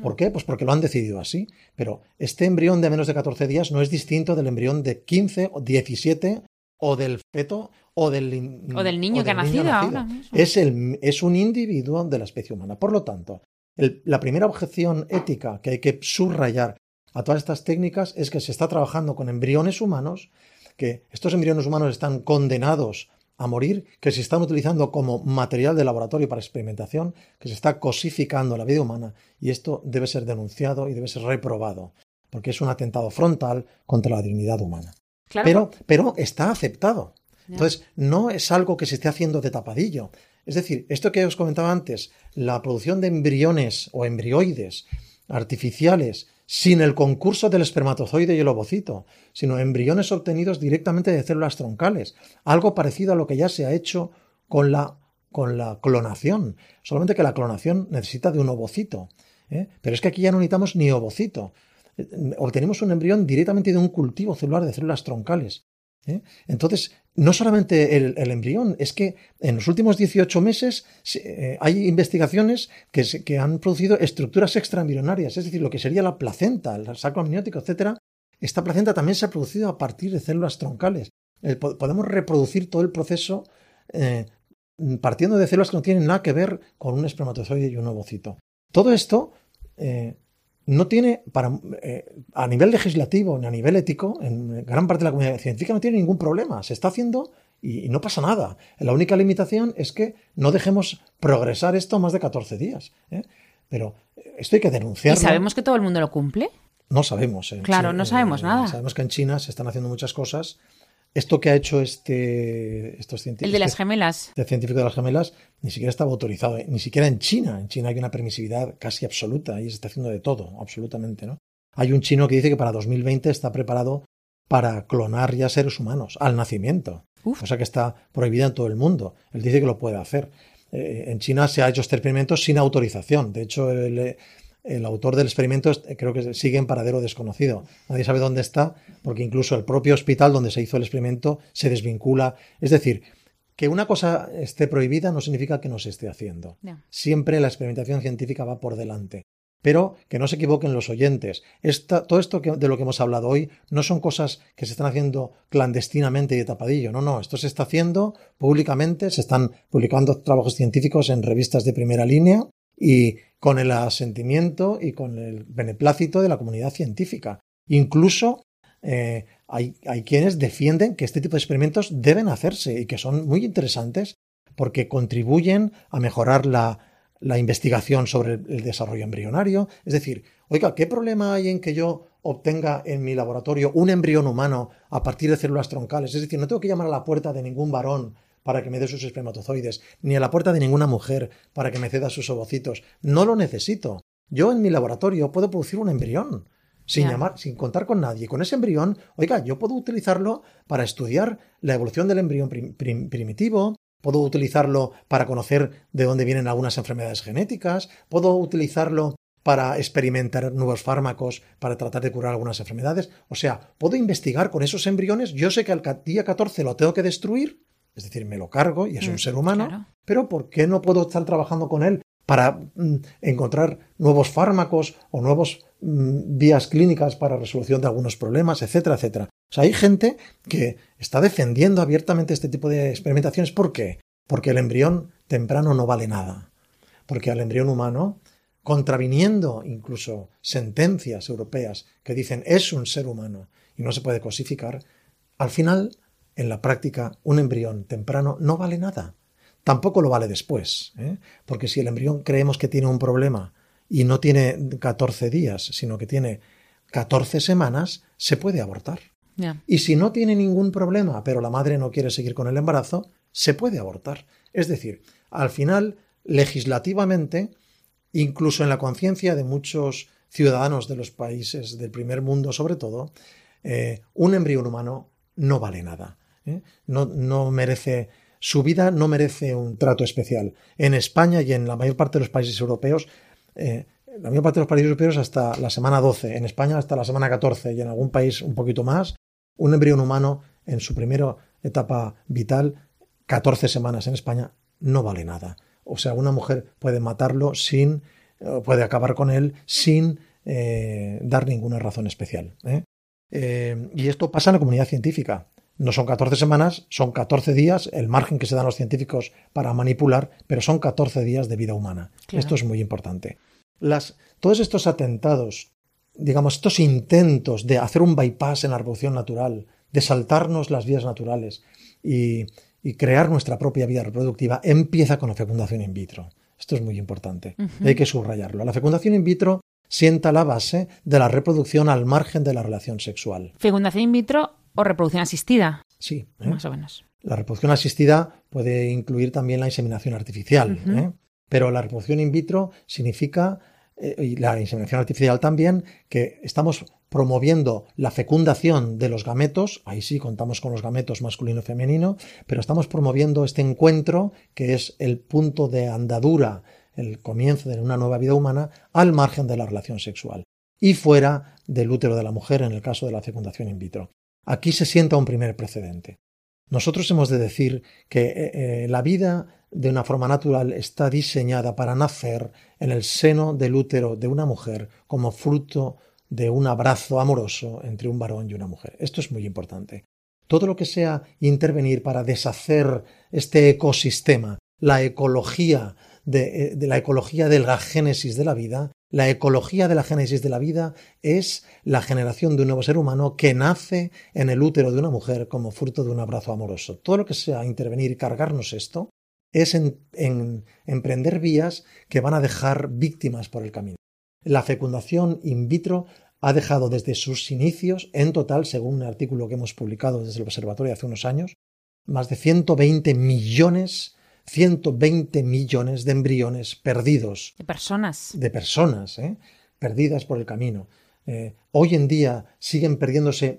¿Por qué? Pues porque lo han decidido así. Pero este embrión de menos de 14 días no es distinto del embrión de 15 o 17 o del feto o del, o del niño, o del que ha nacido, nacido. ahora. Es, el, es un individuo de la especie humana. Por lo tanto, el, la primera objeción ética que hay que subrayar a todas estas técnicas es que se está trabajando con embriones humanos, que estos embriones humanos están condenados a morir, que se están utilizando como material de laboratorio para experimentación, que se está cosificando la vida humana y esto debe ser denunciado y debe ser reprobado, porque es un atentado frontal contra la dignidad humana. Pero, pero está aceptado. Entonces, no es algo que se esté haciendo de tapadillo. Es decir, esto que os comentaba antes, la producción de embriones o embrioides artificiales sin el concurso del espermatozoide y el ovocito, sino embriones obtenidos directamente de células troncales, algo parecido a lo que ya se ha hecho con la, con la clonación, solamente que la clonación necesita de un ovocito. ¿eh? Pero es que aquí ya no necesitamos ni ovocito. Eh, obtenemos un embrión directamente de un cultivo celular de células troncales. ¿eh? Entonces, no solamente el, embrión, es que en los últimos 18 meses eh, hay investigaciones que, han producido estructuras extraembrionarias, es decir, lo que sería la placenta, el saco amniótico, etc. Esta placenta también se ha producido a partir de células troncales. Eh, podemos reproducir todo el proceso partiendo de células que no tienen nada que ver con un espermatozoide y un ovocito. Todo esto no tiene, para, eh, a nivel legislativo ni a nivel ético, en gran parte de la comunidad científica no tiene ningún problema. Se está haciendo y, no pasa nada. La única limitación es que no dejemos progresar esto más de 14 días. ¿eh? Pero esto hay que denunciarlo. ¿Y sabemos que todo el mundo lo cumple? No sabemos. claro, no sabemos nada. Sabemos que en China se están haciendo muchas cosas esto que ha hecho este, estos científicos. El de las gemelas. El científico de las gemelas ni siquiera estaba autorizado, eh, ni siquiera en China. En China hay una permisividad casi absoluta y se está haciendo de todo, absolutamente, ¿no? Hay un chino que dice que para 2020 está preparado para clonar ya seres humanos al nacimiento, Uf. cosa que está prohibida en todo el mundo. Él dice que lo puede hacer. Eh, en China se ha hecho este experimento sin autorización. De hecho, el, el autor del experimento creo que sigue en paradero desconocido. Nadie sabe dónde está, porque incluso el propio hospital donde se hizo el experimento se desvincula. Es decir, que una cosa esté prohibida no significa que no se esté haciendo. Siempre la experimentación científica va por delante. Pero que no se equivoquen los oyentes. todo esto de lo que hemos hablado hoy no son cosas que se están haciendo clandestinamente y de tapadillo. No, no. Esto se está haciendo públicamente. Se están publicando trabajos científicos en revistas de primera línea y con el asentimiento y con el beneplácito de la comunidad científica. Incluso eh, hay, quienes defienden que este tipo de experimentos deben hacerse y que son muy interesantes porque contribuyen a mejorar la, investigación sobre el, desarrollo embrionario. Es decir, oiga, ¿qué problema hay en que yo obtenga en mi laboratorio un embrión humano a partir de células troncales? Es decir, no tengo que llamar a la puerta de ningún varón para que me dé sus espermatozoides, ni a la puerta de ninguna mujer para que me ceda sus ovocitos. No lo necesito. Yo en mi laboratorio puedo producir un embrión sin llamar, sin contar con nadie. Con ese embrión, oiga, yo puedo utilizarlo para estudiar la evolución del embrión primitivo, puedo utilizarlo para conocer de dónde vienen algunas enfermedades genéticas, puedo utilizarlo para experimentar nuevos fármacos para tratar de curar algunas enfermedades. O sea, puedo investigar con esos embriones. Yo sé que al día 14 lo tengo que destruir es decir, me lo cargo y es un mm, ser humano, pero ¿por qué no puedo estar trabajando con él para mm, encontrar nuevos fármacos o nuevas mm, vías clínicas para resolución de algunos problemas, etcétera, etcétera? O sea, hay gente que está defendiendo abiertamente este tipo de experimentaciones. ¿Por qué? Porque el embrión temprano no vale nada. Porque al embrión humano, contraviniendo incluso sentencias europeas que dicen es un ser humano y no se puede cosificar, al final en la práctica un embrión temprano no vale nada. Tampoco lo vale después, ¿eh? porque si el embrión creemos que tiene un problema y no tiene 14 días, sino que tiene 14 semanas, se puede abortar. Y si no tiene ningún problema, pero la madre no quiere seguir con el embarazo, se puede abortar. Es decir, al final, legislativamente, incluso en la conciencia de muchos ciudadanos de los países del primer mundo sobre todo, eh, un embrión humano no vale nada. ¿Eh? No, no merece, su no merece un trato especial. En España y en la mayor parte de los países europeos, eh, la mayor parte de los países europeos hasta la semana 12, en España hasta la semana 14 y en algún país un poquito más, un embrión humano en su primera etapa vital, 14 semanas en España, no vale nada. O sea, una mujer puede matarlo sin, eh, puede acabar con él sin dar ninguna razón especial. y esto pasa en la comunidad científica. No son 14 semanas, son 14 días, el margen que se dan los científicos para manipular, pero son 14 días de vida humana. Esto es muy importante. Las, todos estos atentados, digamos, estos intentos de hacer un bypass en la reproducción natural, de saltarnos las vías naturales y, y crear nuestra propia vida reproductiva empieza con la fecundación in vitro. Esto es muy importante. Hay que subrayarlo. La fecundación in vitro sienta la base de la reproducción al margen de la relación sexual. ¿Fecundación in vitro o reproducción asistida? Sí. ¿eh? Más o menos. La reproducción asistida puede incluir también la inseminación artificial, ¿eh? pero la reproducción in vitro significa, eh, y la inseminación artificial también, que estamos promoviendo la fecundación de los gametos, ahí sí contamos con los gametos masculino y femenino, pero estamos promoviendo este encuentro que es el punto de andadura, el comienzo de una nueva vida humana, al margen de la relación sexual y fuera del útero de la mujer en el caso de la fecundación in vitro. Aquí se sienta un primer precedente. Nosotros hemos de decir que eh, eh, la vida de una forma natural está diseñada para nacer en el seno del útero de una mujer como fruto de un abrazo amoroso entre un varón y una mujer. Esto es muy importante. Todo lo que sea intervenir para deshacer este ecosistema, la ecología de, de, la ecología de la génesis de la vida, la ecología de la génesis de la vida es la generación de un nuevo ser humano que nace en el útero de una mujer como fruto de un abrazo amoroso. Todo lo que sea intervenir y cargarnos esto es en, en, emprender vías que van a dejar víctimas por el camino. La fecundación in vitro ha dejado desde sus inicios, en total, según un artículo que hemos publicado desde el observatorio hace unos años, más de 120 millones 120 millones de embriones perdidos. De personas. De personas, ¿eh? perdidas por el camino. Eh, hoy en día siguen perdiéndose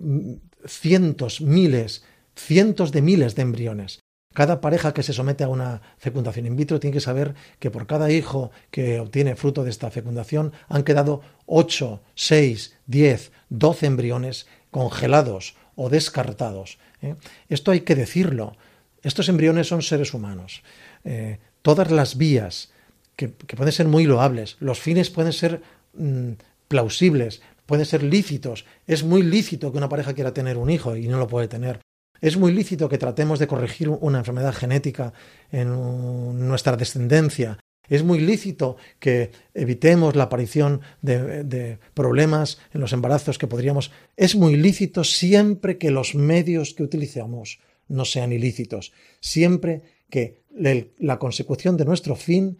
cientos, miles, cientos de miles de embriones. Cada pareja que se somete a una fecundación in vitro tiene que saber que por cada hijo que obtiene fruto de esta fecundación han quedado 8, 6, 10, 12 embriones congelados o descartados. ¿eh? Esto hay que decirlo. Estos embriones son seres humanos. Eh, todas las vías, que, pueden ser muy loables, los fines pueden ser mmm, plausibles, pueden ser lícitos. Es muy lícito que una pareja quiera tener un hijo y no lo puede tener. Es muy lícito que tratemos de corregir una enfermedad genética en nuestra descendencia. Es muy lícito que evitemos la aparición de, de, problemas en los embarazos que podríamos. Es muy lícito siempre que los medios que utilicemos no sean ilícitos. Siempre que la consecución de nuestro fin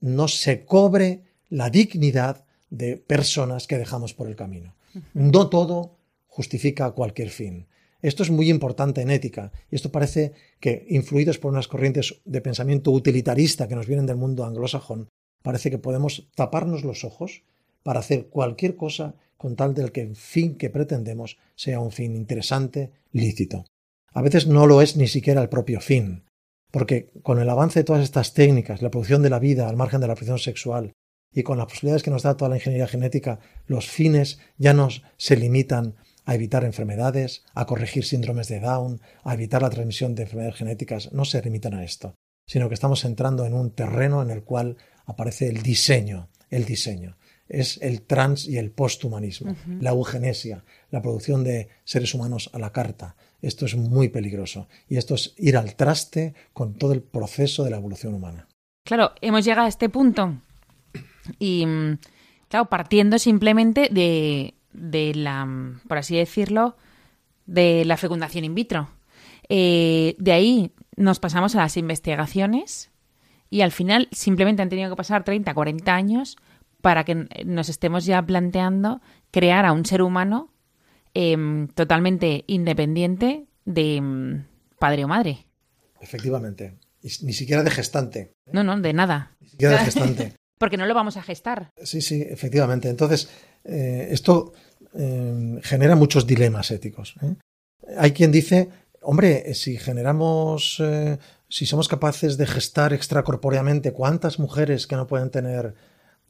no se cobre la dignidad de personas que dejamos por el camino. No todo justifica cualquier fin. Esto es muy importante en ética y esto parece que, influidos por unas corrientes de pensamiento utilitarista que nos vienen del mundo anglosajón, parece que podemos taparnos los ojos para hacer cualquier cosa con tal del que el fin que pretendemos sea un fin interesante, lícito. A veces no lo es ni siquiera el propio fin, porque con el avance de todas estas técnicas, la producción de la vida al margen de la producción sexual, y con las posibilidades que nos da toda la ingeniería genética, los fines ya no se limitan a evitar enfermedades, a corregir síndromes de Down, a evitar la transmisión de enfermedades genéticas, no se limitan a esto, sino que estamos entrando en un terreno en el cual aparece el diseño, el diseño. Es el trans y el posthumanismo, uh -huh. la eugenesia, la producción de seres humanos a la carta. Esto es muy peligroso y esto es ir al traste con todo el proceso de la evolución humana. Claro, hemos llegado a este punto y, claro, partiendo simplemente de, de la, por así decirlo, de la fecundación in vitro. Eh, de ahí nos pasamos a las investigaciones y al final simplemente han tenido que pasar 30, 40 años para que nos estemos ya planteando crear a un ser humano eh, totalmente independiente de eh, padre o madre. Efectivamente. Ni siquiera de gestante. No, no, de nada. Ni siquiera de gestante. Porque no lo vamos a gestar. Sí, sí, efectivamente. Entonces, eh, esto eh, genera muchos dilemas éticos. ¿eh? Hay quien dice, hombre, si generamos, eh, si somos capaces de gestar extracorpóreamente, ¿cuántas mujeres que no pueden tener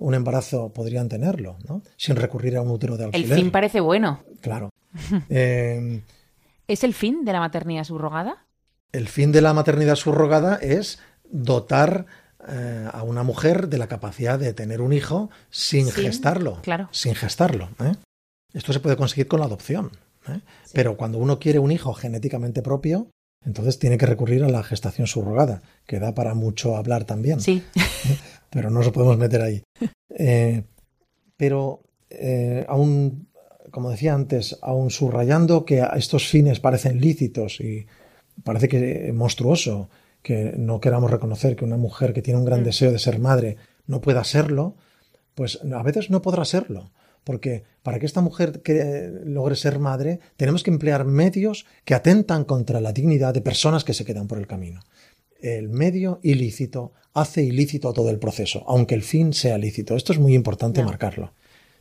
un embarazo podrían tenerlo, ¿no? Sin recurrir a un útero de alquiler. El fin parece bueno. Claro. eh, ¿Es el fin de la maternidad subrogada? El fin de la maternidad subrogada es dotar eh, a una mujer de la capacidad de tener un hijo sin gestarlo. claro. Sin gestarlo. ¿eh? Esto se puede conseguir con la adopción. Pero cuando uno quiere un hijo genéticamente propio, entonces tiene que recurrir a la gestación subrogada, que da para mucho hablar también. Sí. pero no nos podemos meter ahí. Eh, pero eh, aún, como decía antes, aún subrayando que a estos fines parecen lícitos y parece que monstruoso que no queramos reconocer que una mujer que tiene un gran mm. deseo de ser madre no pueda serlo, pues a veces no podrá serlo. Porque para que esta mujer logre ser madre, tenemos que emplear medios que atentan contra la dignidad de personas que se quedan por el camino. El medio ilícito hace ilícito todo el proceso, aunque el fin sea lícito. Esto es muy importante marcarlo.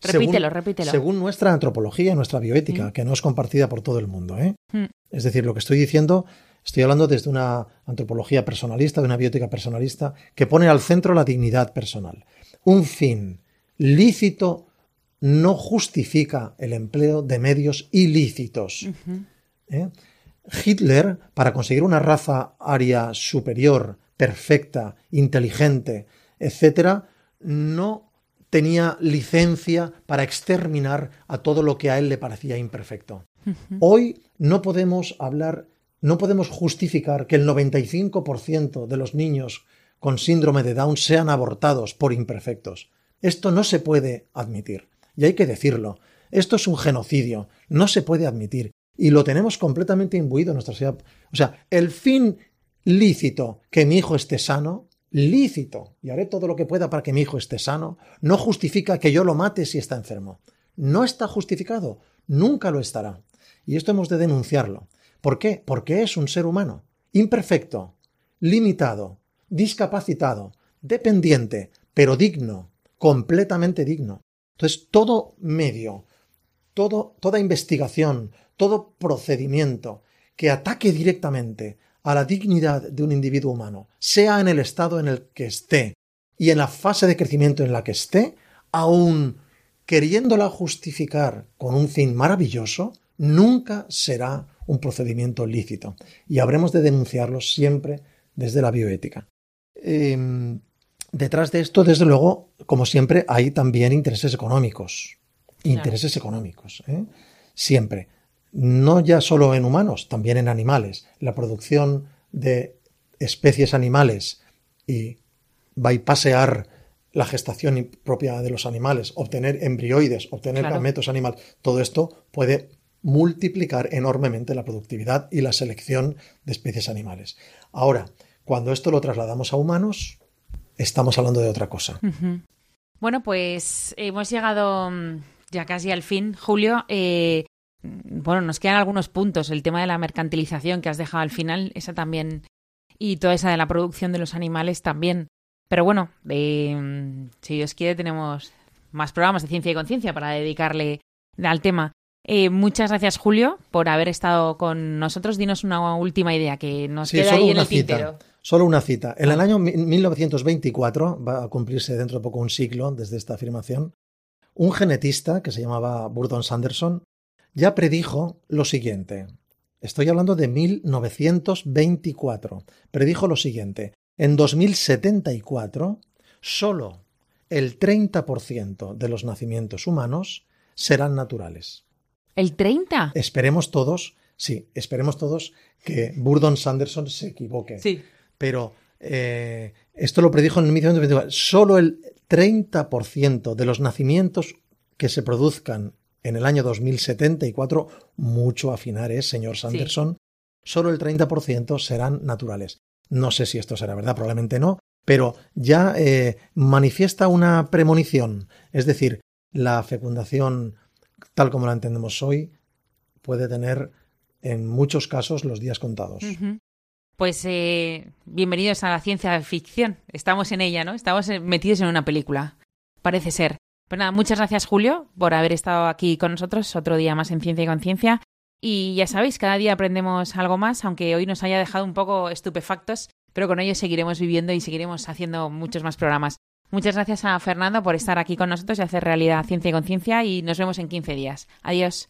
Repítelo, según, repítelo. Según nuestra antropología, nuestra bioética, mm. que no es compartida por todo el mundo. ¿eh? Mm. Es decir, lo que estoy diciendo, estoy hablando desde una antropología personalista, de una biótica personalista, que pone al centro la dignidad personal. Un fin lícito no justifica el empleo de medios ilícitos. ¿Eh? Hitler, para conseguir una raza aria superior, perfecta, inteligente, etc., no tenía licencia para exterminar a todo lo que a él le parecía imperfecto. Hoy no podemos hablar, no podemos justificar que el 95% de los niños con síndrome de Down sean abortados por imperfectos. Esto no se puede admitir. Y hay que decirlo. Esto es un genocidio. No se puede admitir. Y lo tenemos completamente imbuido en nuestra sociedad. O sea, el fin lícito que mi hijo esté sano lícito y haré todo lo que pueda para que mi hijo esté sano, no justifica que yo lo mate si está enfermo. No está justificado, nunca lo estará. Y esto hemos de denunciarlo. ¿Por qué? Porque es un ser humano, imperfecto, limitado, discapacitado, dependiente, pero digno, completamente digno. Entonces, todo medio, todo, toda investigación, todo procedimiento que ataque directamente a la dignidad de un individuo humano, sea en el estado en el que esté y en la fase de crecimiento en la que esté, aun queriéndola justificar con un fin maravilloso, nunca será un procedimiento lícito y habremos de denunciarlo siempre desde la bioética. Em, detrás de esto, desde luego, como siempre, hay también intereses económicos. Intereses económicos. ¿eh? Siempre no ya solo en humanos, también en animales. La producción de especies animales y bypassear la gestación propia de los animales, obtener embrioides, obtener gametos animales, todo esto puede multiplicar enormemente la productividad y la selección de especies animales. Ahora, cuando esto lo trasladamos a humanos, estamos hablando de otra cosa. Bueno, pues hemos llegado mm, ya casi al fin, Julio. Eh, bueno, nos quedan algunos puntos. El tema de la mercantilización que has dejado al final, esa también. Y toda esa de la producción de los animales también. Pero bueno, si Dios quiere, tenemos más programas de ciencia y conciencia para dedicarle al tema. Eh, muchas gracias, Julio, por haber estado con nosotros. Dinos una última idea que nos queda ahí en el tintero. Solo una cita. En el año 1924, va a cumplirse dentro de poco un siglo desde esta afirmación, un genetista que se llamaba Burdon Sanderson ya predijo lo siguiente. Estoy hablando de 1924. Predijo lo siguiente. En 2074, solo el 30% de los nacimientos humanos serán naturales. ¿El 30? Esperemos todos, sí, esperemos todos que Burdon Sanderson se equivoque. Sí. Pero eh, esto lo predijo en 1924. Solo el 30% de los nacimientos que se produzcan en el año 2074, mucho afinar es, señor Sanderson, solo el 30% serán naturales. No sé si esto será verdad, probablemente no, pero ya eh, manifiesta una premonición. Es decir, la fecundación, tal como la entendemos hoy, puede tener en muchos casos los días contados. Pues eh, bienvenidos a la ciencia ficción. Estamos en ella, ¿no? Estamos eh, metidos en una película. Parece ser. Pues nada, muchas gracias Julio por haber estado aquí con nosotros otro día más en Ciencia y Conciencia. Y ya sabéis, cada día aprendemos algo más, aunque hoy nos haya dejado un poco estupefactos, pero con ello seguiremos viviendo y seguiremos haciendo muchos más programas. Muchas gracias a Fernando por estar aquí con nosotros y hacer realidad Ciencia y Conciencia y nos vemos en 15 días. Adiós.